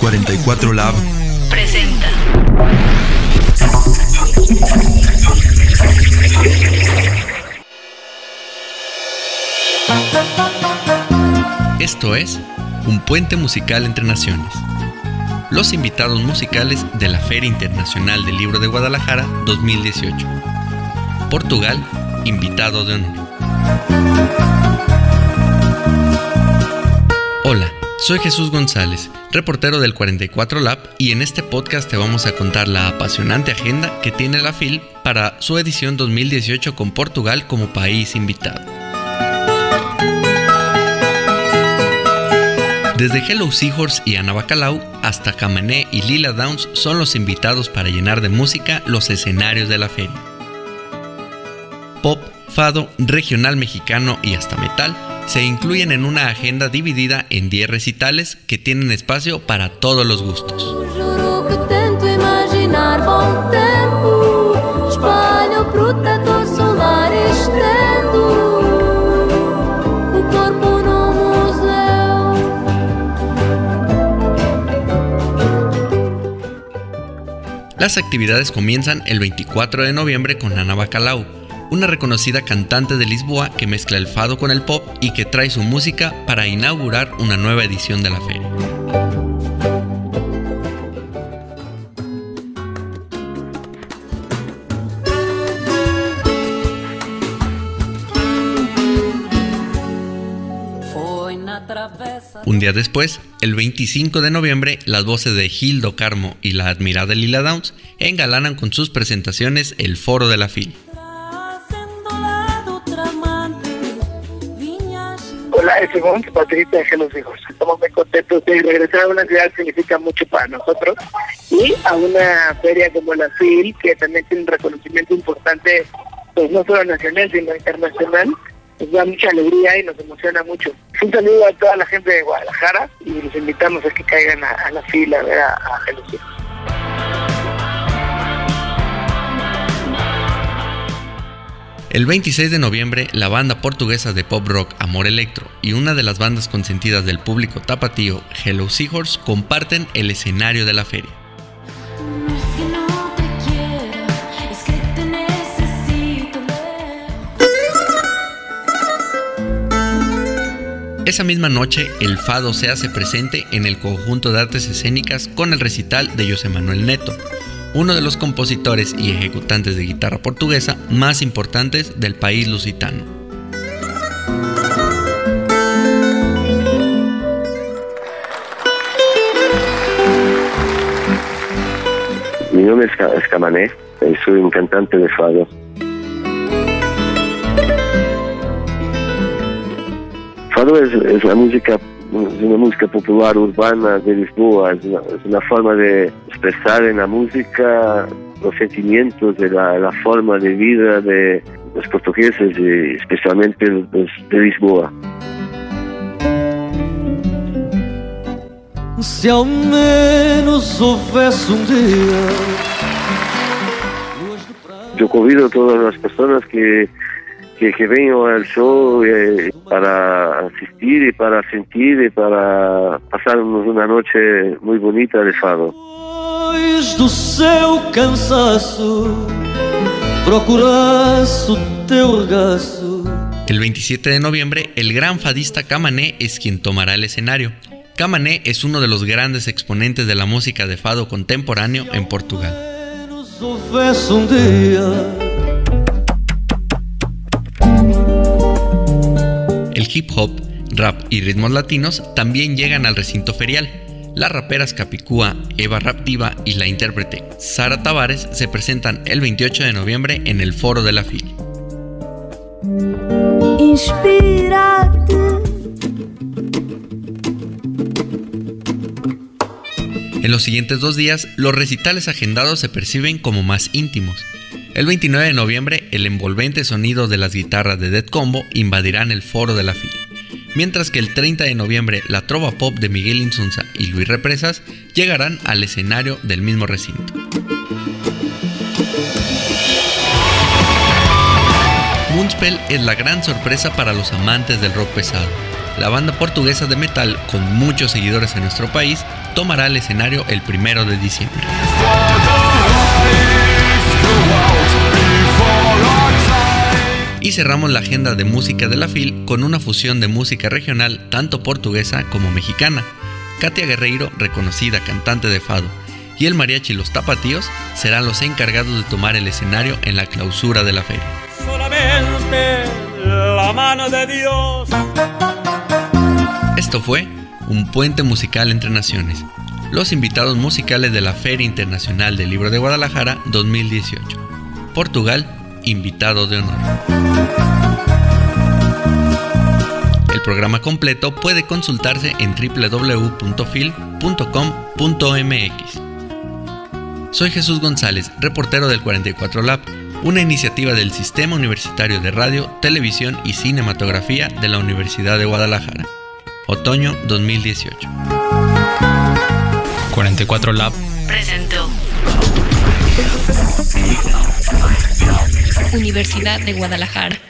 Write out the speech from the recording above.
44 Lab presenta. Esto es Un puente musical entre naciones. Los invitados musicales de la Feria Internacional del Libro de Guadalajara 2018. Portugal, invitado de honor. Hola, soy Jesús González, reportero del 44 Lab y en este podcast te vamos a contar la apasionante agenda que tiene la FIL para su edición 2018 con Portugal como país invitado. Desde Hello Seahorse y Ana Bacalao hasta Camané y Lila Downs son los invitados para llenar de música los escenarios de la feria. Pop, fado, regional mexicano y hasta metal se incluyen en una agenda dividida en 10 recitales que tienen espacio para todos los gustos. Las actividades comienzan el 24 de noviembre con Ana Bacalao, una reconocida cantante de Lisboa que mezcla el fado con el pop y que trae su música para inaugurar una nueva edición de la feria. Un día después, el 25 de noviembre, las voces de Gildo Carmo y la admirada Lila Downs engalanan con sus presentaciones el foro de la FIL. Es Simón, Patricia de Los Hijos. Estamos muy contentos de regresar a una ciudad significa mucho para nosotros y a una feria como la FIL, que también tiene un reconocimiento importante, pues no solo nacional, sino internacional. Nos da mucha alegría y nos emociona mucho. Un saludo a toda la gente de Guadalajara y los invitamos a que caigan a, la FIL a ver a, a Hijos. El 26 de noviembre, la banda portuguesa de pop rock Amor Electro y una de las bandas consentidas del público tapatío Hello Seahorse comparten el escenario de la feria. Esa misma noche, el fado se hace presente en el conjunto de artes escénicas con el recital de José Manuel Neto, uno de los compositores y ejecutantes de guitarra portuguesa más importantes del país lusitano. Mi nombre es, Ca- es Camané y soy un cantante de fado. Fado es, es la música, es una música popular urbana de Lisboa, es una, es una forma de expresar en la música los sentimientos de la, la forma de vida de los portugueses y especialmente los de Lisboa. Se ao menos um dia Luas de prata Yo convido a todas las personas que, que, que vengan al show eh, para asistir y para sentir y para pasarnos una noche muy bonita de fado. Do seu cansaço Procurasse o teu regaço El 27 de noviembre, el gran fadista Camané es quien tomará el escenario. Camané es uno de los grandes exponentes de la música de fado contemporáneo en Portugal. El hip hop, rap y ritmos latinos también llegan al recinto ferial. Las raperas Capicúa, Eva Raptiva y la intérprete Sara Tavares se presentan el 28 de noviembre en el foro de la FIL. En los siguientes dos días, los recitales agendados se perciben como más íntimos. El 29 de noviembre, el envolvente sonido de las guitarras de Dead Combo invadirán el foro de la FIL, mientras que el 30 de noviembre la trova pop de Miguel Insunza y Luis Represas llegarán al escenario del mismo recinto. Moonspell es la gran sorpresa para los amantes del rock pesado. La banda portuguesa de metal, con muchos seguidores en nuestro país, tomará el escenario el primero de diciembre. Y cerramos la agenda de música de la FIL con una fusión de música regional tanto portuguesa como mexicana. Katia Guerreiro, reconocida cantante de fado, y el mariachi Los Tapatíos serán los encargados de tomar el escenario en la clausura de la feria. Solamente la mano de Dios. Esto fue un puente musical entre naciones. Los invitados musicales de la Feria Internacional del Libro de Guadalajara 2018. Portugal, invitado de honor. El programa completo puede consultarse en www.fil.com.mx. Soy Jesús González, reportero del 44 Lab, una iniciativa del Sistema Universitario de Radio, Televisión y Cinematografía de la Universidad de Guadalajara. Otoño 2018. 44 Lab presentó Universidad de Guadalajara.